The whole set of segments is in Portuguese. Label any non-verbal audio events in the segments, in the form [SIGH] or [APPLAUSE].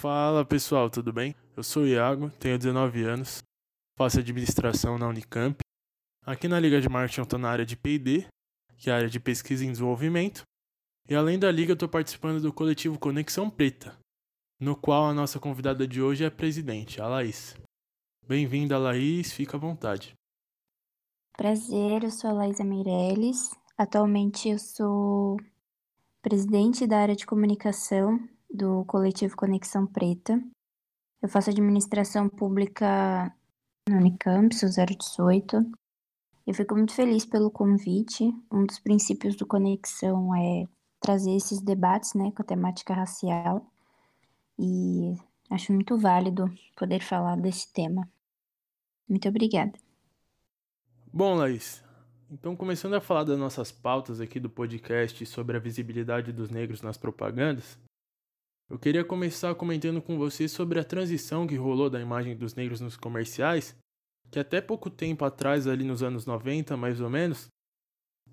Fala pessoal, tudo bem? Eu sou o Iago, tenho 19 anos, faço administração na Unicamp. Aqui na Liga de Marketing eu estou na área de PD, que é a área de pesquisa e desenvolvimento. E além da Liga, eu estou participando do coletivo Conexão Preta, no qual a nossa convidada de hoje é a presidente, a Laís. Bem-vinda, Laís, fica à vontade. Prazer, eu sou a Laísa Meirelles. Atualmente eu sou presidente da área de comunicação do coletivo Conexão Preta. Eu faço administração pública no Unicamp, sou 018. Eu fico muito feliz pelo convite. Um dos princípios do Conexão é trazer esses debates né, com a temática racial. E acho muito válido poder falar desse tema. Muito obrigada. Bom, Laís, então começando a falar das nossas pautas aqui do podcast sobre a visibilidade dos negros nas propagandas, eu queria começar comentando com você sobre a transição que rolou da imagem dos negros nos comerciais, que até pouco tempo atrás, ali nos anos 90 mais ou menos,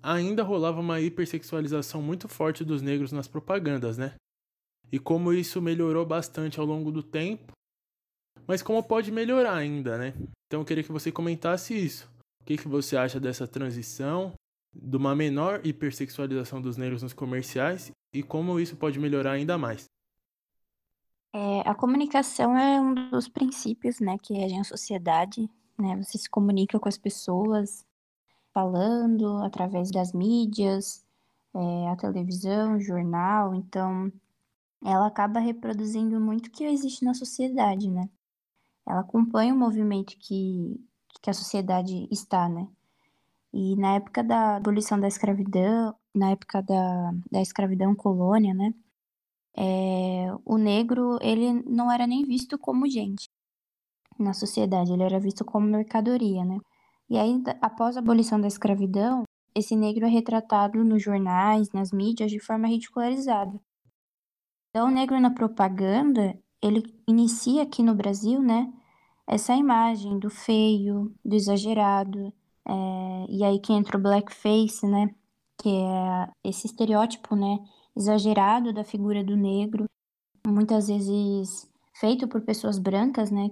ainda rolava uma hipersexualização muito forte dos negros nas propagandas, né? E como isso melhorou bastante ao longo do tempo, mas como pode melhorar ainda, né? Então eu queria que você comentasse isso. O que, que você acha dessa transição, de uma menor hipersexualização dos negros nos comerciais e como isso pode melhorar ainda mais? É, a comunicação é um dos princípios, né, que regem a sociedade, né, você se comunica com as pessoas falando através das mídias, é, a televisão, jornal, então ela acaba reproduzindo muito o que existe na sociedade, né. Ela acompanha o movimento que, que a sociedade está, né. E na época da abolição da escravidão, na época da, da escravidão colônia, né, é, o negro ele não era nem visto como gente na sociedade, ele era visto como mercadoria, né? E aí, após a abolição da escravidão, esse negro é retratado nos jornais, nas mídias, de forma ridicularizada. Então, o negro na propaganda, ele inicia aqui no Brasil, né, essa imagem do feio, do exagerado, é, e aí que entra o blackface, né, que é esse estereótipo, né, exagerado da figura do negro, muitas vezes feito por pessoas brancas, né,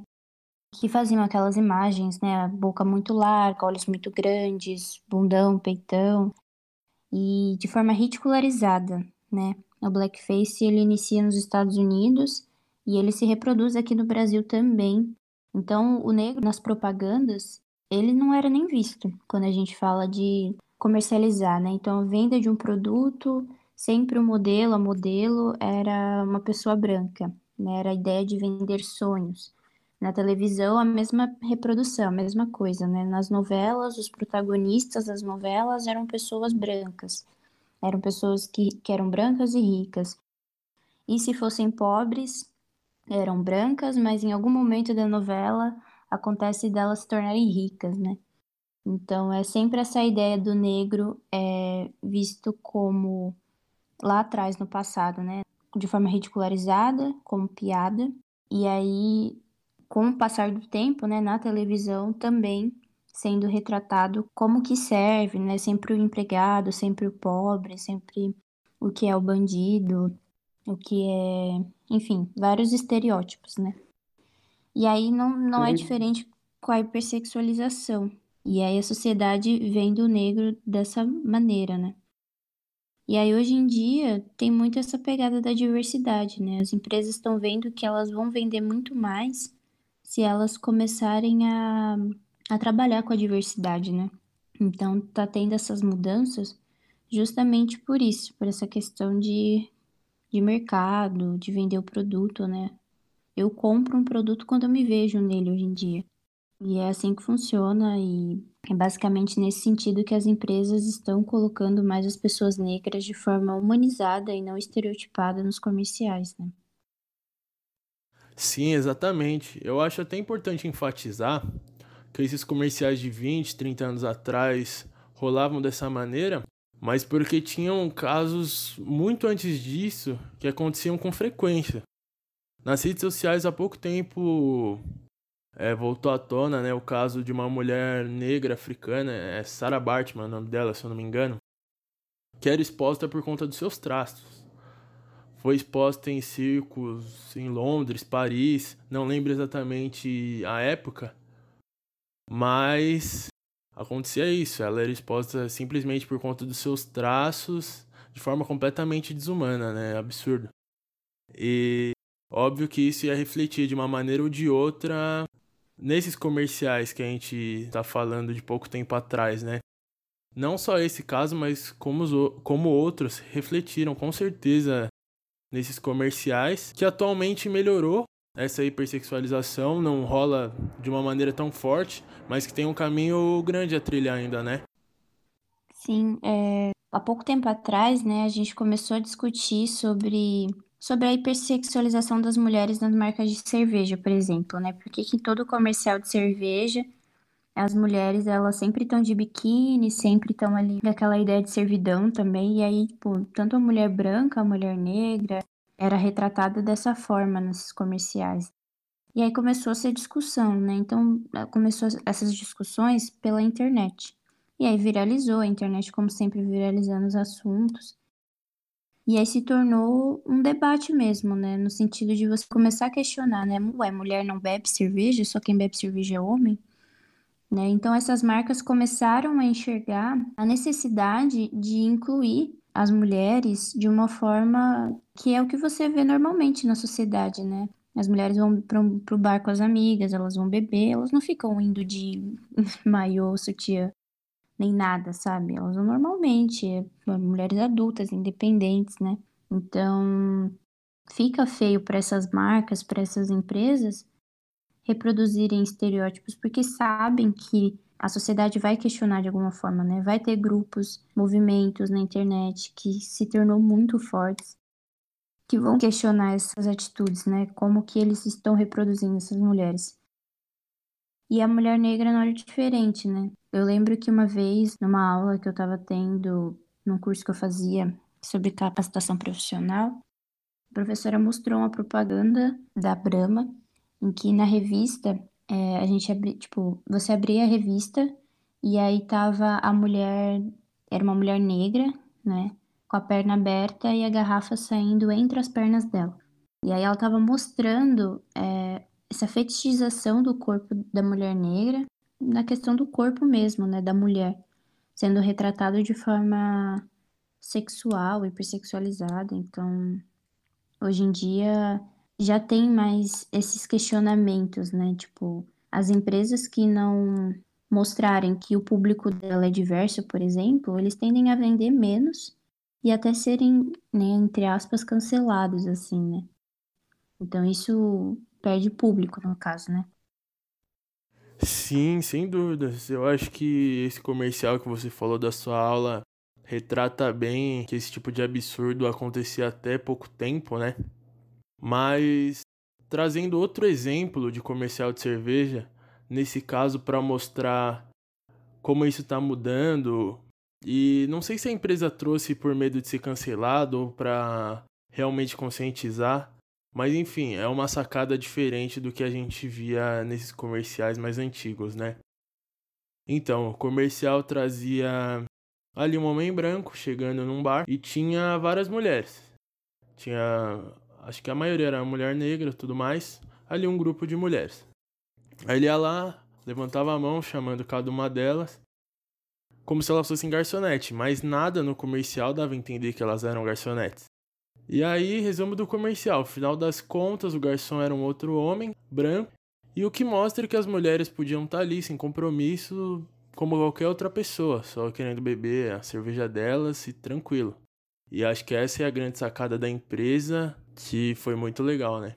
que faziam aquelas imagens, né, boca muito larga, olhos muito grandes, bundão, peitão, e de forma ridicularizada, né. O blackface ele inicia nos Estados Unidos e ele se reproduz aqui no Brasil também. Então, o negro nas propagandas, ele não era nem visto quando a gente fala de comercializar, né? Então, a venda de um produto sempre o modelo, a modelo era uma pessoa branca, né? Era a ideia de vender sonhos. Na televisão, a mesma reprodução, a mesma coisa, né? Nas novelas, os protagonistas das novelas eram pessoas brancas. Eram pessoas que, que eram brancas e ricas. E se fossem pobres, eram brancas, mas em algum momento da novela acontece delas se tornarem ricas, né? Então é sempre essa ideia do negro é visto como lá atrás, no passado, né? De forma ridicularizada, como piada. E aí, com o passar do tempo, né, na televisão também sendo retratado como que serve, né? Sempre o empregado, sempre o pobre, sempre o que é o bandido, o que é, enfim, vários estereótipos, né? E aí não, não é diferente com a hipersexualização. E aí a sociedade vendo o negro dessa maneira, né? E aí hoje em dia tem muito essa pegada da diversidade, né? As empresas estão vendo que elas vão vender muito mais se elas começarem a, a trabalhar com a diversidade, né? Então tá tendo essas mudanças justamente por isso, por essa questão de, de mercado, de vender o produto, né? Eu compro um produto quando eu me vejo nele hoje em dia. E é assim que funciona e é basicamente nesse sentido que as empresas estão colocando mais as pessoas negras de forma humanizada e não estereotipada nos comerciais, né? Sim, exatamente. Eu acho até importante enfatizar que esses comerciais de 20, 30 anos atrás rolavam dessa maneira, mas porque tinham casos muito antes disso que aconteciam com frequência. Nas redes sociais há pouco tempo é, voltou à tona né, o caso de uma mulher negra africana, é Sarah Bartman, o nome dela, se eu não me engano, que era exposta por conta dos seus traços. foi exposta em circos em Londres, Paris, não lembro exatamente a época, mas acontecia isso, ela era exposta simplesmente por conta dos seus traços de forma completamente desumana, né? Absurdo. E óbvio que isso ia refletir de uma maneira ou de outra nesses comerciais que a gente está falando de pouco tempo atrás, né? Não só esse caso, mas como, os, como outros refletiram com certeza nesses comerciais, que atualmente melhorou essa hipersexualização, não rola de uma maneira tão forte, mas que tem um caminho grande a trilhar ainda, né? Sim, é, há pouco tempo atrás, né, a gente começou a discutir sobre, sobre a hipersexualização das mulheres nas marcas de cerveja, por exemplo, né? Porque que em todo comercial de cerveja as mulheres, elas sempre estão de biquíni, sempre estão ali naquela ideia de servidão também. E aí, tipo, tanto a mulher branca, a mulher negra, era retratada dessa forma nesses comerciais. E aí começou a ser discussão, né? Então, começou essas discussões pela internet. E aí viralizou, a internet, como sempre, viralizando os assuntos. E aí se tornou um debate mesmo, né? No sentido de você começar a questionar, né? Ué, mulher não bebe cerveja, só quem bebe cerveja é homem? Né? Então, essas marcas começaram a enxergar a necessidade de incluir as mulheres de uma forma que é o que você vê normalmente na sociedade, né? As mulheres vão para o bar com as amigas, elas vão beber, elas não ficam indo de [LAUGHS] maiô, sutiã, nem nada, sabe? Elas vão normalmente, é, mulheres adultas, independentes, né? Então, fica feio para essas marcas, para essas empresas, reproduzirem estereótipos porque sabem que a sociedade vai questionar de alguma forma, né? Vai ter grupos, movimentos na internet que se tornou muito fortes que vão questionar essas atitudes, né? Como que eles estão reproduzindo essas mulheres. E a mulher negra não era diferente, né? Eu lembro que uma vez, numa aula que eu estava tendo, num curso que eu fazia sobre capacitação profissional, a professora mostrou uma propaganda da Brahma em que na revista é, a gente abria, tipo, você abria a revista e aí tava a mulher, era uma mulher negra, né, com a perna aberta e a garrafa saindo entre as pernas dela. E aí ela tava mostrando é, essa fetichização do corpo da mulher negra, na questão do corpo mesmo, né, da mulher, sendo retratado de forma sexual, hipersexualizada. Então, hoje em dia já tem mais esses questionamentos, né? Tipo, as empresas que não mostrarem que o público dela é diverso, por exemplo, eles tendem a vender menos e até serem, né, entre aspas, cancelados, assim, né? Então isso perde público, no caso, né? Sim, sem dúvidas. Eu acho que esse comercial que você falou da sua aula retrata bem que esse tipo de absurdo acontecia até pouco tempo, né? Mas trazendo outro exemplo de comercial de cerveja, nesse caso para mostrar como isso está mudando. E não sei se a empresa trouxe por medo de ser cancelado ou para realmente conscientizar, mas enfim, é uma sacada diferente do que a gente via nesses comerciais mais antigos, né? Então, o comercial trazia ali um homem branco chegando num bar e tinha várias mulheres. Tinha acho que a maioria era mulher negra tudo mais, ali um grupo de mulheres. Aí ele ia lá, levantava a mão chamando cada uma delas, como se elas fossem garçonete, mas nada no comercial dava a entender que elas eram garçonetes. E aí, resumo do comercial, final das contas, o garçom era um outro homem, branco, e o que mostra que as mulheres podiam estar ali sem compromisso, como qualquer outra pessoa, só querendo beber a cerveja delas e tranquilo. E acho que essa é a grande sacada da empresa que foi muito legal, né?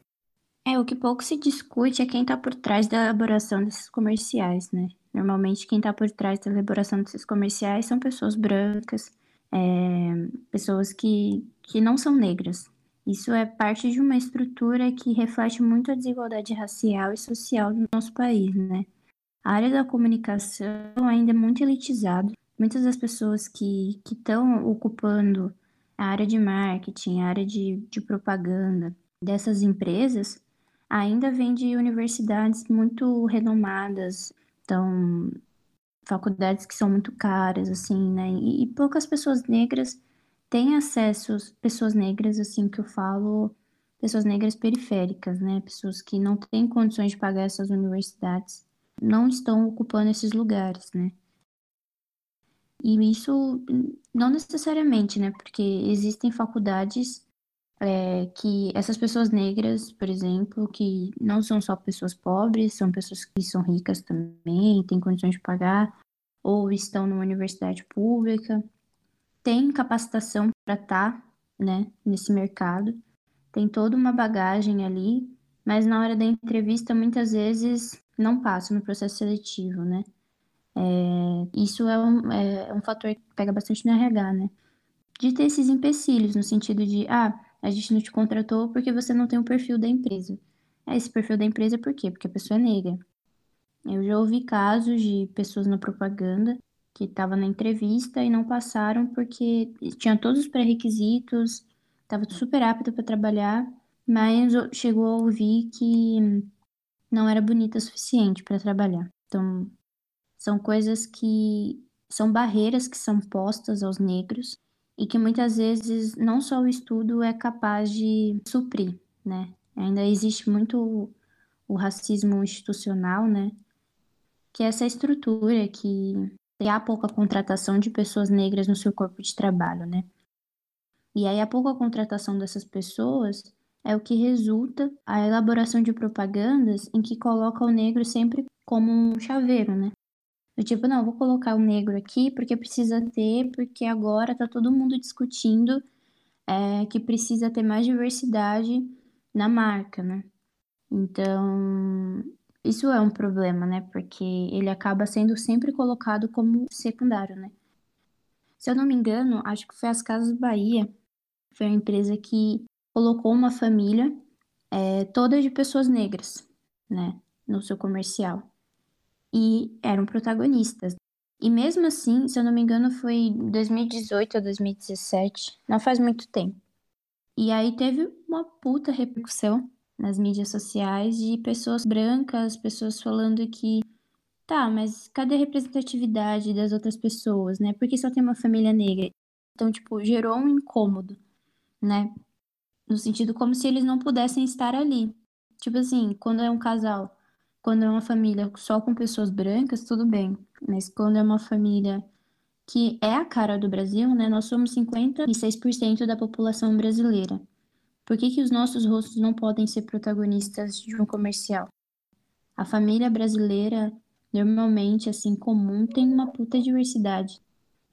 É, o que pouco se discute é quem está por trás da elaboração desses comerciais, né? Normalmente quem está por trás da elaboração desses comerciais são pessoas brancas, é, pessoas que, que não são negras. Isso é parte de uma estrutura que reflete muito a desigualdade racial e social do nosso país, né? A área da comunicação ainda é muito elitizada. Muitas das pessoas que estão ocupando a área de marketing, a área de, de propaganda dessas empresas ainda vem de universidades muito renomadas, então faculdades que são muito caras, assim, né? E, e poucas pessoas negras tem acesso pessoas negras, assim que eu falo, pessoas negras periféricas, né? Pessoas que não têm condições de pagar essas universidades, não estão ocupando esses lugares, né? E isso não necessariamente, né? Porque existem faculdades é, que essas pessoas negras, por exemplo, que não são só pessoas pobres, são pessoas que são ricas também, têm condições de pagar, ou estão numa universidade pública, têm capacitação para estar tá, né, nesse mercado, tem toda uma bagagem ali, mas na hora da entrevista muitas vezes não passa no processo seletivo, né? É, isso é um, é um fator que pega bastante no RH, né? De ter esses empecilhos, no sentido de, ah, a gente não te contratou porque você não tem o perfil da empresa. É, esse perfil da empresa por quê? Porque a pessoa é negra. Eu já ouvi casos de pessoas na propaganda que estavam na entrevista e não passaram porque tinha todos os pré-requisitos, estava super apta para trabalhar, mas chegou a ouvir que não era bonita o suficiente para trabalhar. Então, são coisas que são barreiras que são postas aos negros e que muitas vezes não só o estudo é capaz de suprir, né? Ainda existe muito o racismo institucional, né? Que é essa estrutura que há pouca contratação de pessoas negras no seu corpo de trabalho, né? E aí a pouca contratação dessas pessoas é o que resulta a elaboração de propagandas em que coloca o negro sempre como um chaveiro, né? Do tipo, não, vou colocar o negro aqui porque precisa ter, porque agora tá todo mundo discutindo é, que precisa ter mais diversidade na marca, né? Então, isso é um problema, né? Porque ele acaba sendo sempre colocado como secundário, né? Se eu não me engano, acho que foi as Casas Bahia, foi a empresa que colocou uma família é, toda de pessoas negras, né? No seu comercial e eram protagonistas. E mesmo assim, se eu não me engano, foi 2018 ou 2017, não faz muito tempo. E aí teve uma puta repercussão nas mídias sociais de pessoas brancas, pessoas falando que tá, mas cadê a representatividade das outras pessoas, né? Porque só tem uma família negra. Então, tipo, gerou um incômodo, né? No sentido como se eles não pudessem estar ali. Tipo assim, quando é um casal quando é uma família só com pessoas brancas, tudo bem. Mas quando é uma família que é a cara do Brasil, né? Nós somos 56% da população brasileira. Por que, que os nossos rostos não podem ser protagonistas de um comercial? A família brasileira, normalmente, assim, comum, tem uma puta diversidade.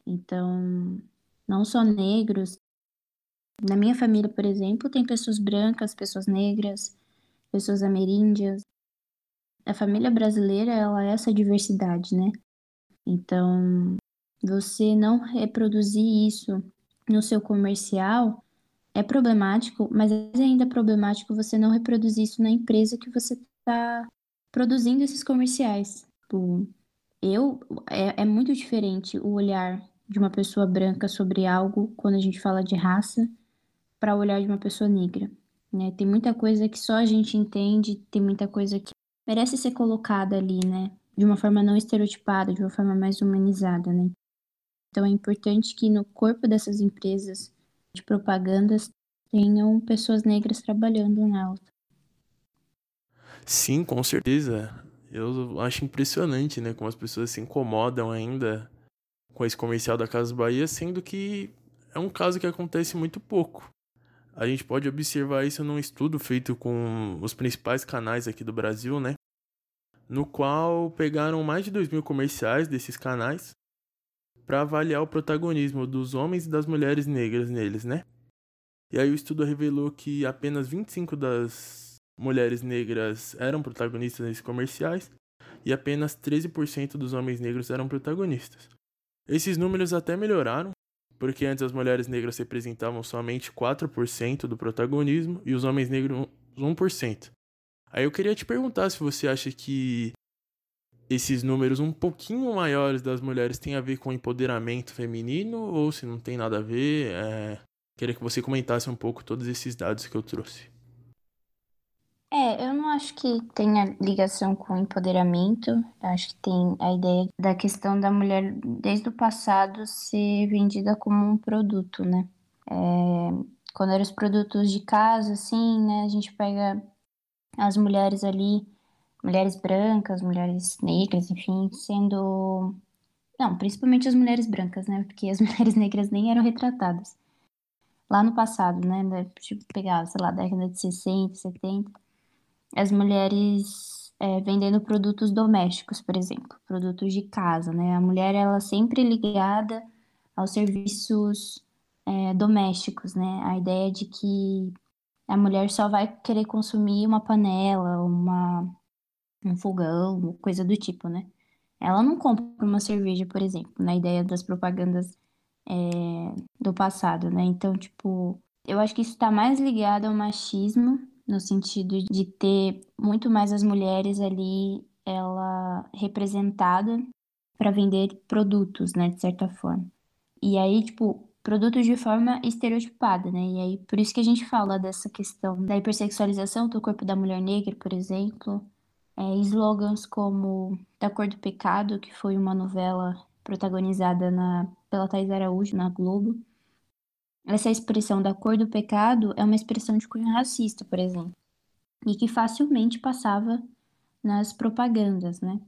Então, não só negros. Na minha família, por exemplo, tem pessoas brancas, pessoas negras, pessoas ameríndias, a família brasileira ela é essa diversidade, né? Então, você não reproduzir isso no seu comercial é problemático, mas é ainda problemático você não reproduzir isso na empresa que você está produzindo esses comerciais. Tipo, eu é, é muito diferente o olhar de uma pessoa branca sobre algo quando a gente fala de raça para o olhar de uma pessoa negra. Né? Tem muita coisa que só a gente entende, tem muita coisa que merece ser colocada ali, né? De uma forma não estereotipada, de uma forma mais humanizada, né? Então é importante que no corpo dessas empresas de propagandas tenham pessoas negras trabalhando nela. Sim, com certeza. Eu acho impressionante, né, como as pessoas se incomodam ainda com esse comercial da Casa Bahia, sendo que é um caso que acontece muito pouco. A gente pode observar isso num estudo feito com os principais canais aqui do Brasil, né? No qual pegaram mais de 2 mil comerciais desses canais para avaliar o protagonismo dos homens e das mulheres negras neles, né? E aí o estudo revelou que apenas 25 das mulheres negras eram protagonistas nesses comerciais e apenas 13% dos homens negros eram protagonistas. Esses números até melhoraram porque antes as mulheres negras representavam somente 4% do protagonismo e os homens negros 1%. Aí eu queria te perguntar se você acha que esses números um pouquinho maiores das mulheres têm a ver com empoderamento feminino ou se não tem nada a ver. É... Queria que você comentasse um pouco todos esses dados que eu trouxe. É, eu não acho que tenha ligação com empoderamento. Eu acho que tem a ideia da questão da mulher desde o passado ser vendida como um produto, né? É, quando eram os produtos de casa, assim, né? A gente pega as mulheres ali, mulheres brancas, mulheres negras, enfim, sendo. Não, principalmente as mulheres brancas, né? Porque as [LAUGHS] mulheres negras nem eram retratadas. Lá no passado, né? Tipo, pegar, sei lá, década de 60, 70, as mulheres é, vendendo produtos domésticos, por exemplo, produtos de casa, né? A mulher, ela sempre ligada aos serviços é, domésticos, né? A ideia de que a mulher só vai querer consumir uma panela, uma, um fogão, coisa do tipo, né? Ela não compra uma cerveja, por exemplo, na ideia das propagandas é, do passado, né? Então, tipo, eu acho que isso está mais ligado ao machismo, no sentido de ter muito mais as mulheres ali, ela representada para vender produtos, né, de certa forma. E aí, tipo, produtos de forma estereotipada, né? E aí, por isso que a gente fala dessa questão da hipersexualização do corpo da mulher negra, por exemplo. É, slogans como Da Cor do Pecado, que foi uma novela protagonizada na, pela Thais Araújo na Globo. Essa expressão da cor do pecado é uma expressão de cunho racista, por exemplo, e que facilmente passava nas propagandas, né?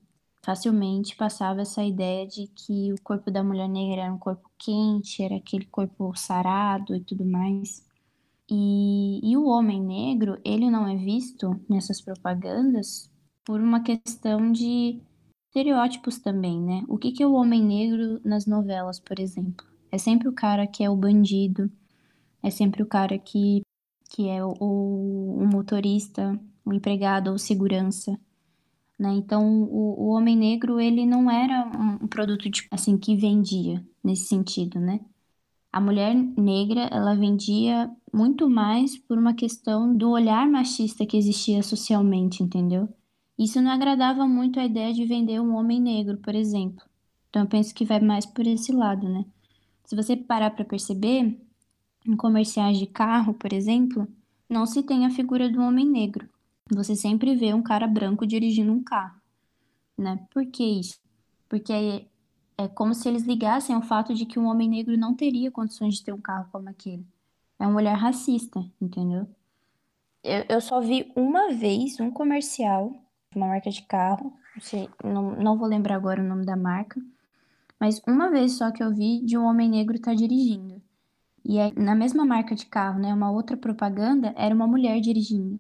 facilmente passava essa ideia de que o corpo da mulher negra era um corpo quente, era aquele corpo sarado e tudo mais. E, e o homem negro, ele não é visto nessas propagandas por uma questão de estereótipos também, né? O que, que é o homem negro nas novelas, por exemplo? É sempre o cara que é o bandido, é sempre o cara que, que é o, o, motorista, o empregado ou segurança. Né? Então, o, o homem negro, ele não era um, um produto, tipo, assim, que vendia, nesse sentido, né? A mulher negra, ela vendia muito mais por uma questão do olhar machista que existia socialmente, entendeu? Isso não agradava muito a ideia de vender um homem negro, por exemplo. Então, eu penso que vai mais por esse lado, né? Se você parar para perceber, em comerciais de carro, por exemplo, não se tem a figura do homem negro você sempre vê um cara branco dirigindo um carro, né? Por que isso? Porque é, é como se eles ligassem ao fato de que um homem negro não teria condições de ter um carro como aquele. É um olhar racista, entendeu? Eu, eu só vi uma vez um comercial uma marca de carro, não, sei, não, não vou lembrar agora o nome da marca, mas uma vez só que eu vi de um homem negro estar tá dirigindo. E aí, na mesma marca de carro, né, uma outra propaganda, era uma mulher dirigindo.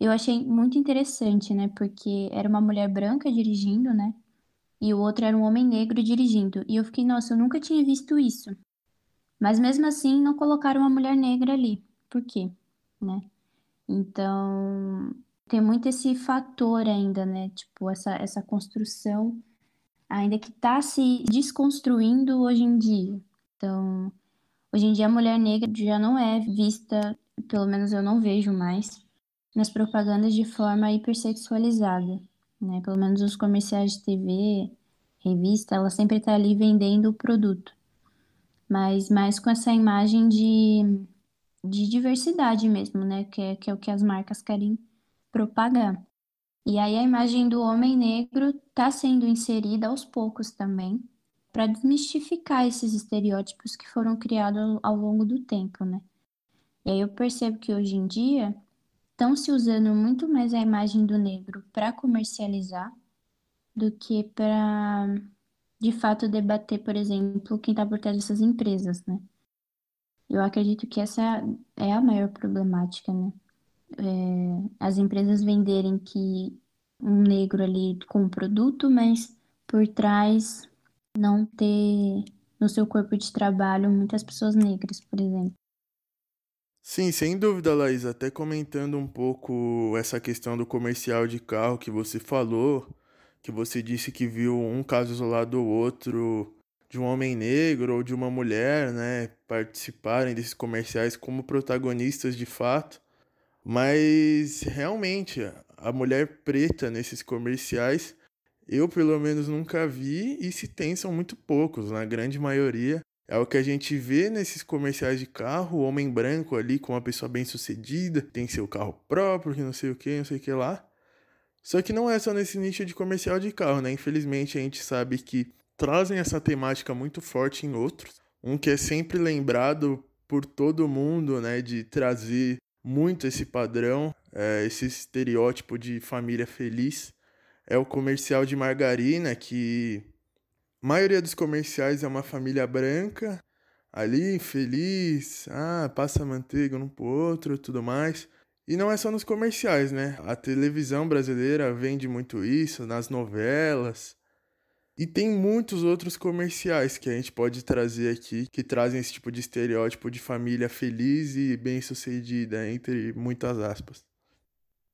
Eu achei muito interessante, né? Porque era uma mulher branca dirigindo, né? E o outro era um homem negro dirigindo. E eu fiquei, nossa, eu nunca tinha visto isso. Mas mesmo assim, não colocaram uma mulher negra ali. Por quê? Né? Então, tem muito esse fator ainda, né? Tipo, essa, essa construção ainda que está se desconstruindo hoje em dia. Então, hoje em dia a mulher negra já não é vista, pelo menos eu não vejo mais, nas propagandas de forma hipersexualizada, né? Pelo menos os comerciais de TV, revista, ela sempre está ali vendendo o produto, mas mais com essa imagem de, de diversidade mesmo, né? Que é, que é o que as marcas querem propagar. E aí a imagem do homem negro está sendo inserida aos poucos também, para desmistificar esses estereótipos que foram criados ao longo do tempo, né? E aí eu percebo que hoje em dia estão se usando muito mais a imagem do negro para comercializar do que para de fato debater, por exemplo, quem está por trás dessas empresas, né? Eu acredito que essa é a maior problemática, né? É, as empresas venderem que um negro ali com um produto, mas por trás não ter no seu corpo de trabalho muitas pessoas negras, por exemplo. Sim, sem dúvida, Laís. Até comentando um pouco essa questão do comercial de carro que você falou, que você disse que viu um caso isolado ou outro de um homem negro ou de uma mulher, né, participarem desses comerciais como protagonistas de fato. Mas realmente, a mulher preta nesses comerciais, eu pelo menos nunca vi e se tem são muito poucos, na grande maioria é o que a gente vê nesses comerciais de carro, o homem branco ali com uma pessoa bem sucedida, tem seu carro próprio, que não sei o que, não sei o que lá. Só que não é só nesse nicho de comercial de carro, né? Infelizmente a gente sabe que trazem essa temática muito forte em outros. Um que é sempre lembrado por todo mundo, né, de trazer muito esse padrão, é, esse estereótipo de família feliz. É o comercial de margarina, que a maioria dos comerciais é uma família branca, ali, feliz, ah, passa manteiga um pro outro tudo mais. E não é só nos comerciais, né? A televisão brasileira vende muito isso, nas novelas. E tem muitos outros comerciais que a gente pode trazer aqui que trazem esse tipo de estereótipo de família feliz e bem-sucedida, entre muitas aspas.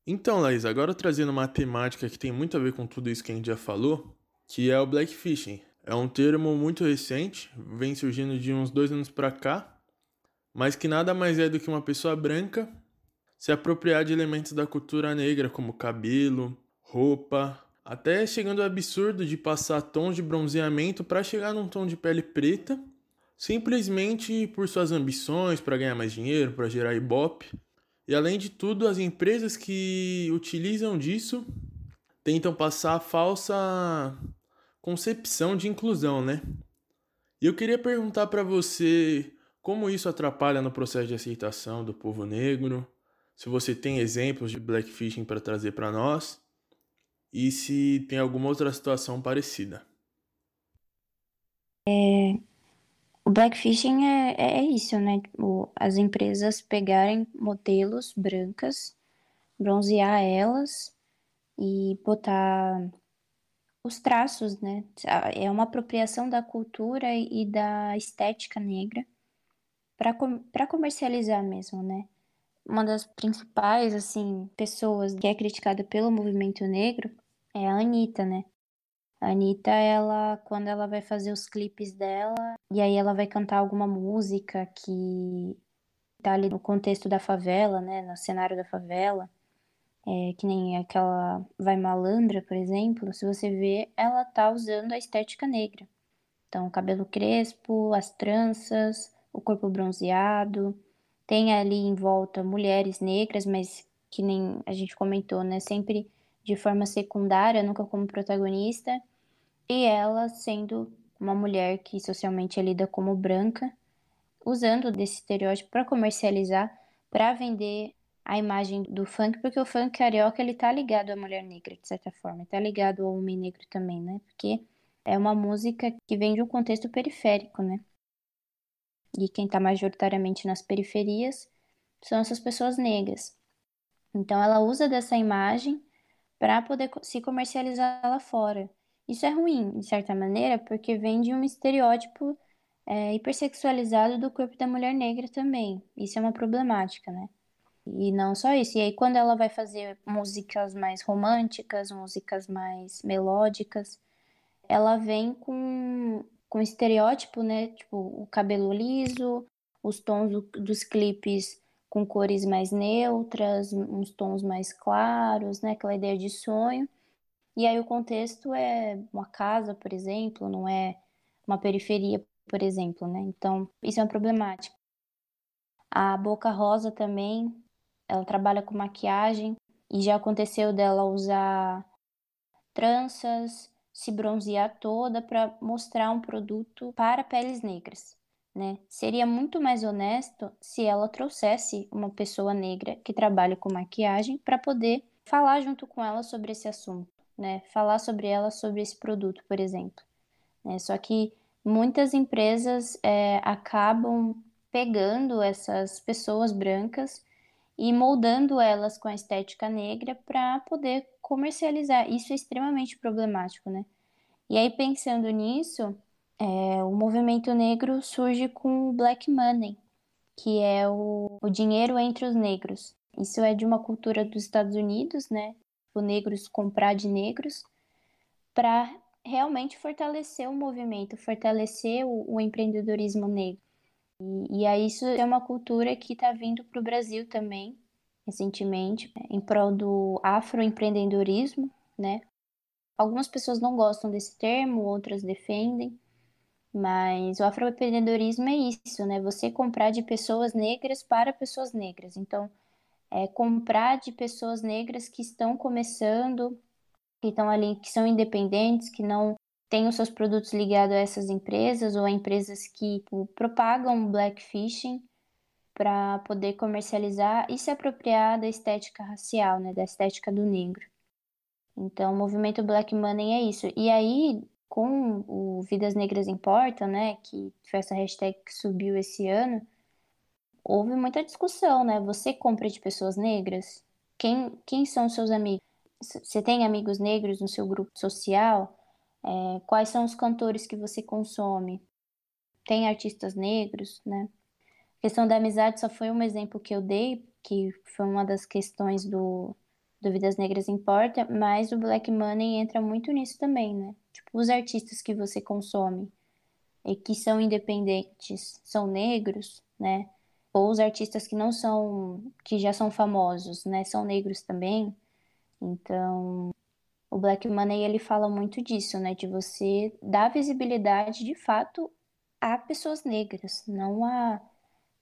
Então, Laís, agora trazendo uma temática que tem muito a ver com tudo isso que a gente já falou, que é o blackfishing. É um termo muito recente, vem surgindo de uns dois anos para cá, mas que nada mais é do que uma pessoa branca se apropriar de elementos da cultura negra, como cabelo, roupa, até chegando ao absurdo de passar tons de bronzeamento para chegar num tom de pele preta, simplesmente por suas ambições para ganhar mais dinheiro, para gerar ibope. E além de tudo, as empresas que utilizam disso tentam passar a falsa concepção de inclusão, né? E eu queria perguntar para você como isso atrapalha no processo de aceitação do povo negro, se você tem exemplos de blackfishing para trazer para nós e se tem alguma outra situação parecida. É, o blackfishing é, é isso, né? Tipo, as empresas pegarem modelos brancas, bronzear elas e botar os traços, né? É uma apropriação da cultura e da estética negra para comercializar mesmo, né? Uma das principais, assim, pessoas que é criticada pelo movimento negro é a Anitta, né? A Anitta, ela, quando ela vai fazer os clipes dela, e aí ela vai cantar alguma música que tá ali no contexto da favela, né, no cenário da favela, é, que nem aquela Vai Malandra, por exemplo, se você vê, ela tá usando a estética negra. Então, cabelo crespo, as tranças, o corpo bronzeado, tem ali em volta mulheres negras, mas que nem a gente comentou, né, sempre de forma secundária, nunca como protagonista, e ela sendo uma mulher que socialmente é lida como branca, usando desse estereótipo para comercializar, para vender a imagem do funk, porque o funk carioca ele tá ligado à mulher negra, de certa forma, tá ligado ao homem negro também, né? Porque é uma música que vem de um contexto periférico, né? E quem tá majoritariamente nas periferias são essas pessoas negras. Então ela usa dessa imagem para poder se comercializar lá fora. Isso é ruim, de certa maneira, porque vem de um estereótipo é, hipersexualizado do corpo da mulher negra também. Isso é uma problemática, né? E não só isso. E aí, quando ela vai fazer músicas mais românticas, músicas mais melódicas, ela vem com, com estereótipo, né? Tipo, o cabelo liso, os tons do, dos clipes com cores mais neutras, uns tons mais claros, né? Aquela ideia de sonho. E aí o contexto é uma casa, por exemplo, não é uma periferia, por exemplo, né? Então, isso é uma problemática. A Boca Rosa também, ela trabalha com maquiagem e já aconteceu dela usar tranças, se bronzear toda para mostrar um produto para peles negras, né? Seria muito mais honesto se ela trouxesse uma pessoa negra que trabalha com maquiagem para poder falar junto com ela sobre esse assunto né? Falar sobre ela, sobre esse produto, por exemplo. Né? Só que muitas empresas é, acabam pegando essas pessoas brancas e moldando elas com a estética negra para poder comercializar. Isso é extremamente problemático, né? E aí, pensando nisso, é, o movimento negro surge com o Black Money, que é o, o dinheiro entre os negros. Isso é de uma cultura dos Estados Unidos, né? Tipo, negros comprar de negros, para realmente fortalecer o movimento, fortalecer o, o empreendedorismo negro. E, e aí isso é uma cultura que está vindo para o Brasil também, recentemente, em prol do afroempreendedorismo, né? Algumas pessoas não gostam desse termo, outras defendem, mas o afroempreendedorismo é isso, né? Você comprar de pessoas negras para pessoas negras. Então, é, comprar de pessoas negras que estão começando, que estão ali, que são independentes, que não têm os seus produtos ligados a essas empresas ou a empresas que tipo, propagam blackfishing para poder comercializar e se apropriar da estética racial, né, da estética do negro. Então, o movimento Black Money é isso. E aí, com o Vidas Negras Importam, né, que foi essa hashtag que subiu esse ano, houve muita discussão, né? Você compra de pessoas negras? Quem, quem são seus amigos? Você tem amigos negros no seu grupo social? É, quais são os cantores que você consome? Tem artistas negros, né? A questão da amizade só foi um exemplo que eu dei, que foi uma das questões do, do Vidas Negras Importa, mas o Black Money entra muito nisso também, né? Tipo, os artistas que você consome e que são independentes são negros, né? Ou os artistas que não são, que já são famosos, né? São negros também. Então, o Black Money ele fala muito disso, né? De você dar visibilidade de fato a pessoas negras, não a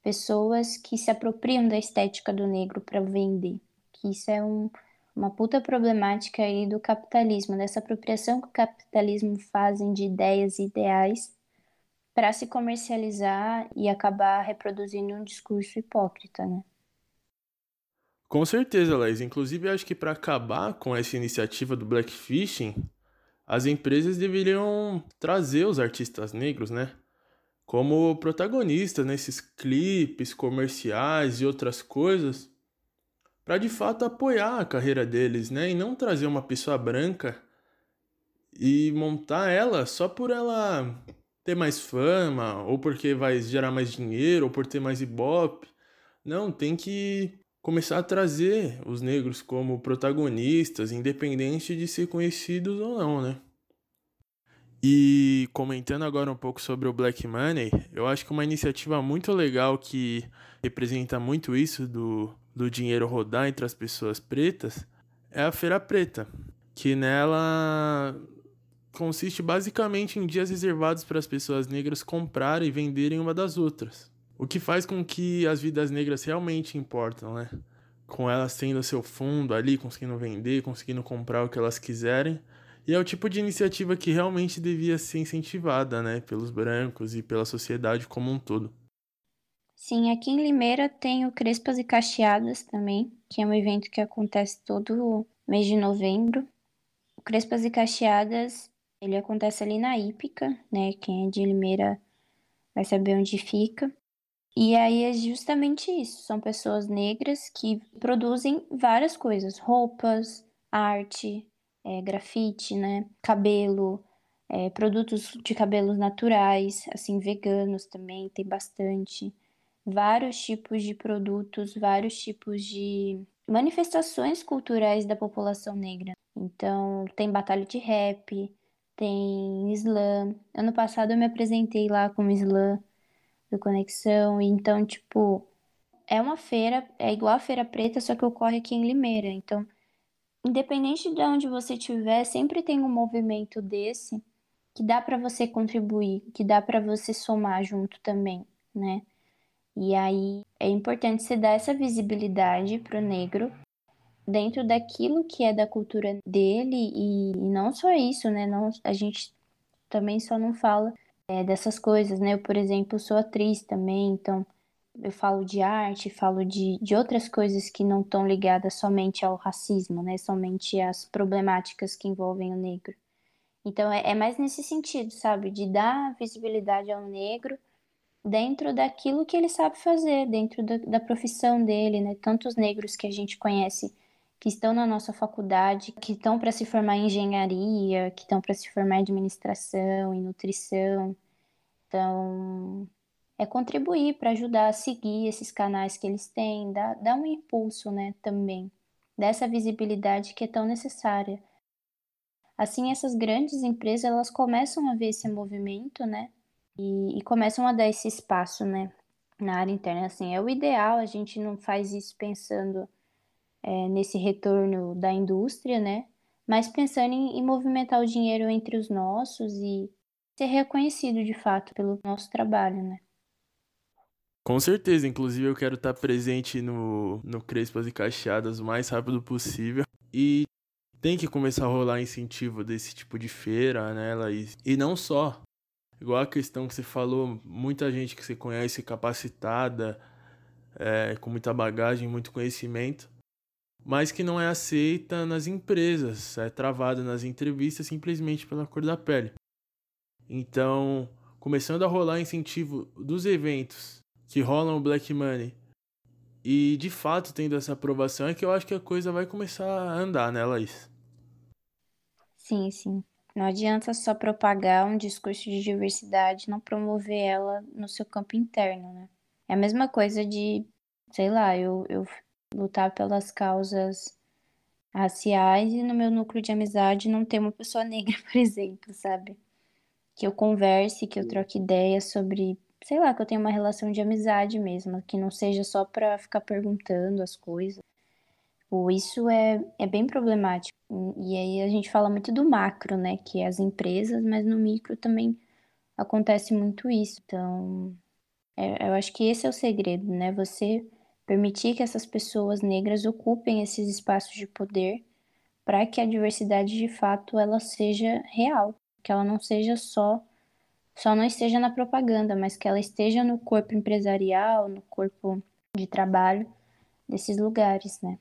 pessoas que se apropriam da estética do negro para vender. Que isso é um, uma puta problemática aí do capitalismo, dessa apropriação que o capitalismo fazem de ideias e ideais para se comercializar e acabar reproduzindo um discurso hipócrita, né? Com certeza, Laís. Inclusive, acho que para acabar com essa iniciativa do blackfishing, as empresas deveriam trazer os artistas negros, né? Como protagonistas nesses clipes, comerciais e outras coisas, para de fato apoiar a carreira deles, né? E não trazer uma pessoa branca e montar ela só por ela ter mais fama, ou porque vai gerar mais dinheiro, ou por ter mais ibope. Não, tem que começar a trazer os negros como protagonistas, independente de ser conhecidos ou não, né? E comentando agora um pouco sobre o Black Money, eu acho que uma iniciativa muito legal que representa muito isso do, do dinheiro rodar entre as pessoas pretas é a Feira Preta, que nela consiste basicamente em dias reservados para as pessoas negras comprarem e venderem uma das outras. O que faz com que as vidas negras realmente importam, né? Com elas tendo seu fundo ali, conseguindo vender, conseguindo comprar o que elas quiserem. E é o tipo de iniciativa que realmente devia ser incentivada, né? Pelos brancos e pela sociedade como um todo. Sim, aqui em Limeira tem o Crespas e Cacheadas também, que é um evento que acontece todo mês de novembro. O Crespas e Cacheadas, ele acontece ali na Ípica, né? Quem é de Limeira vai saber onde fica. E aí é justamente isso, são pessoas negras que produzem várias coisas, roupas, arte, é, grafite, né, cabelo, é, produtos de cabelos naturais, assim, veganos também, tem bastante. Vários tipos de produtos, vários tipos de manifestações culturais da população negra. Então, tem batalha de rap, tem slam. Ano passado eu me apresentei lá como slam do Conexão. Então, tipo, é uma feira, é igual a Feira Preta, só que ocorre aqui em Limeira. Então, independente de onde você estiver, sempre tem um movimento desse que dá para você contribuir, que dá para você somar junto também, né? E aí é importante você dar essa visibilidade pro negro dentro daquilo que é da cultura dele e, e não só isso, né? Não, a gente também só não fala é, dessas coisas, né? Eu, por exemplo, sou atriz também, então eu falo de arte, falo de, de outras coisas que não estão ligadas somente ao racismo, né? Somente às problemáticas que envolvem o negro. Então é, é mais nesse sentido, sabe? De dar visibilidade ao negro dentro daquilo que ele sabe fazer, dentro da, da profissão dele, né? Tantos negros que a gente conhece que estão na nossa faculdade, que estão para se formar em engenharia, que estão para se formar em administração, em nutrição. Então, é contribuir para ajudar a seguir esses canais que eles têm, dar, dar um impulso, né, também, dessa visibilidade que é tão necessária. Assim, essas grandes empresas, elas começam a ver esse movimento, né, e, e começam a dar esse espaço, né, na área interna. Assim, é o ideal, a gente não faz isso pensando é, nesse retorno da indústria, né? Mas pensando em, em movimentar o dinheiro entre os nossos e ser reconhecido de fato pelo nosso trabalho, né? Com certeza, inclusive eu quero estar presente no, no Crespas e Cacheadas o mais rápido possível. E tem que começar a rolar incentivo desse tipo de feira, né, Laís? E não só. Igual a questão que você falou, muita gente que você conhece capacitada, é, com muita bagagem, muito conhecimento, mas que não é aceita nas empresas, é travada nas entrevistas simplesmente pela cor da pele. Então, começando a rolar incentivo dos eventos que rolam o Black Money e de fato tendo essa aprovação, é que eu acho que a coisa vai começar a andar, né, Laís? Sim, sim. Não adianta só propagar um discurso de diversidade, não promover ela no seu campo interno, né? É a mesma coisa de, sei lá, eu, eu lutar pelas causas raciais e no meu núcleo de amizade não ter uma pessoa negra, [LAUGHS] por exemplo, sabe? Que eu converse, que eu troque ideias sobre, sei lá, que eu tenha uma relação de amizade mesmo, que não seja só pra ficar perguntando as coisas. Isso é, é bem problemático. E aí a gente fala muito do macro, né? Que é as empresas, mas no micro também acontece muito isso. Então, é, eu acho que esse é o segredo, né? Você permitir que essas pessoas negras ocupem esses espaços de poder para que a diversidade de fato ela seja real, que ela não seja só só não esteja na propaganda, mas que ela esteja no corpo empresarial, no corpo de trabalho desses lugares, né?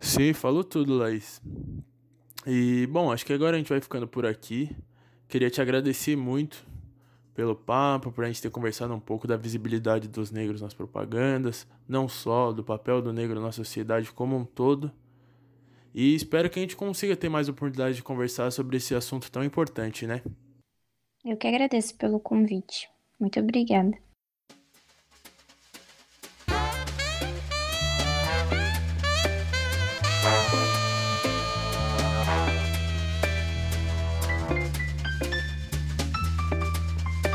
Sim, falou tudo, Laís. E, bom, acho que agora a gente vai ficando por aqui. Queria te agradecer muito pelo papo, por a gente ter conversado um pouco da visibilidade dos negros nas propagandas, não só do papel do negro na sociedade como um todo. E espero que a gente consiga ter mais oportunidade de conversar sobre esse assunto tão importante, né? Eu que agradeço pelo convite. Muito obrigada.